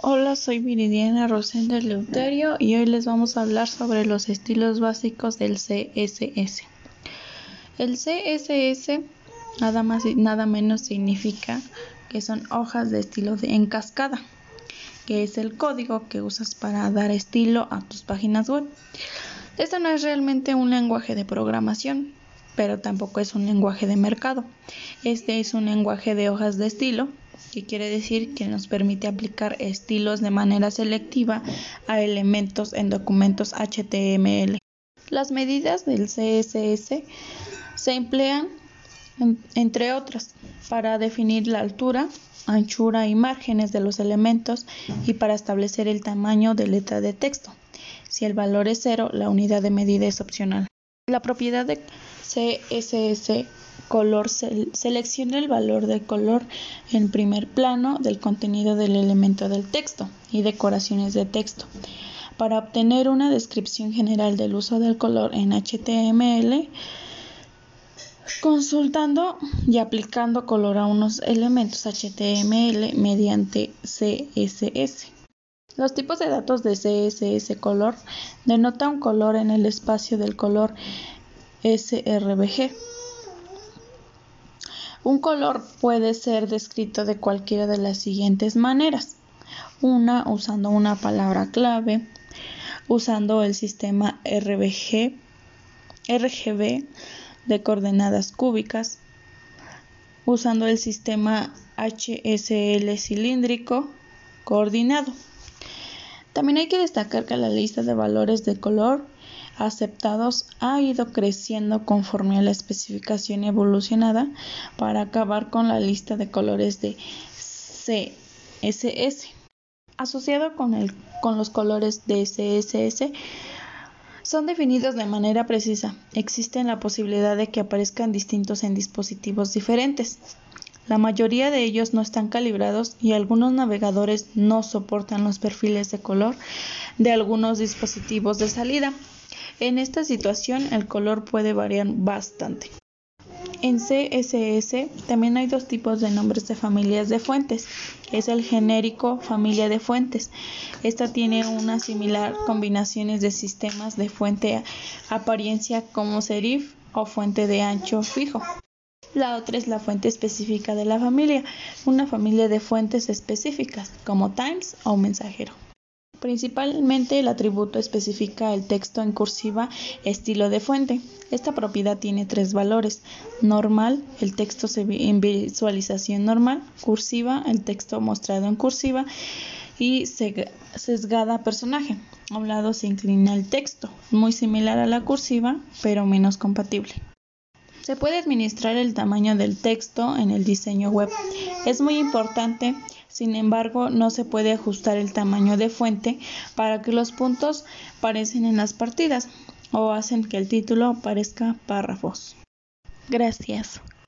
Hola, soy Viridiana Rosenda Leuterio y hoy les vamos a hablar sobre los estilos básicos del CSS. El CSS nada más y nada menos significa que son hojas de estilo de en cascada, que es el código que usas para dar estilo a tus páginas web. Este no es realmente un lenguaje de programación, pero tampoco es un lenguaje de mercado. Este es un lenguaje de hojas de estilo que quiere decir que nos permite aplicar estilos de manera selectiva a elementos en documentos HTML. Las medidas del CSS se emplean, entre otras, para definir la altura, anchura y márgenes de los elementos y para establecer el tamaño de letra de texto. Si el valor es cero, la unidad de medida es opcional. La propiedad de CSS color selecciona el valor del color en primer plano del contenido del elemento del texto y decoraciones de texto. Para obtener una descripción general del uso del color en HTML, consultando y aplicando color a unos elementos HTML mediante CSS. Los tipos de datos de CSS color denota un color en el espacio del color SRBG un color puede ser descrito de cualquiera de las siguientes maneras. Una usando una palabra clave, usando el sistema RBG, RGB de coordenadas cúbicas, usando el sistema HSL cilíndrico coordinado. También hay que destacar que la lista de valores de color aceptados ha ido creciendo conforme a la especificación evolucionada para acabar con la lista de colores de CSS. Asociado con, los colores de CSS, son definidos de manera precisa. Existe la posibilidad de que aparezcan distintos en dispositivos diferentes. La mayoría de ellos no están calibrados y algunos navegadores no soportan los perfiles de color de algunos dispositivos de salida. En esta situación el color puede variar bastante. En CSS también hay dos tipos de nombres de familias de fuentes. Es el genérico familia de fuentes. Esta tiene una similar combinaciones de sistemas de fuente apariencia como serif o fuente de ancho fijo. La otra es la fuente específica de la familia, una familia de fuentes específicas como times o mensajero. Principalmente el atributo especifica el texto en cursiva estilo de fuente. Esta propiedad tiene tres valores. Normal, el texto en visualización normal. Cursiva, el texto mostrado en cursiva. Y sesgada personaje. A un lado se inclina el texto, muy similar a la cursiva, pero menos compatible. Se puede administrar el tamaño del texto en el diseño web. Es muy importante sin embargo, no se puede ajustar el tamaño de fuente para que los puntos parecen en las partidas o hacen que el título parezca párrafos. Gracias.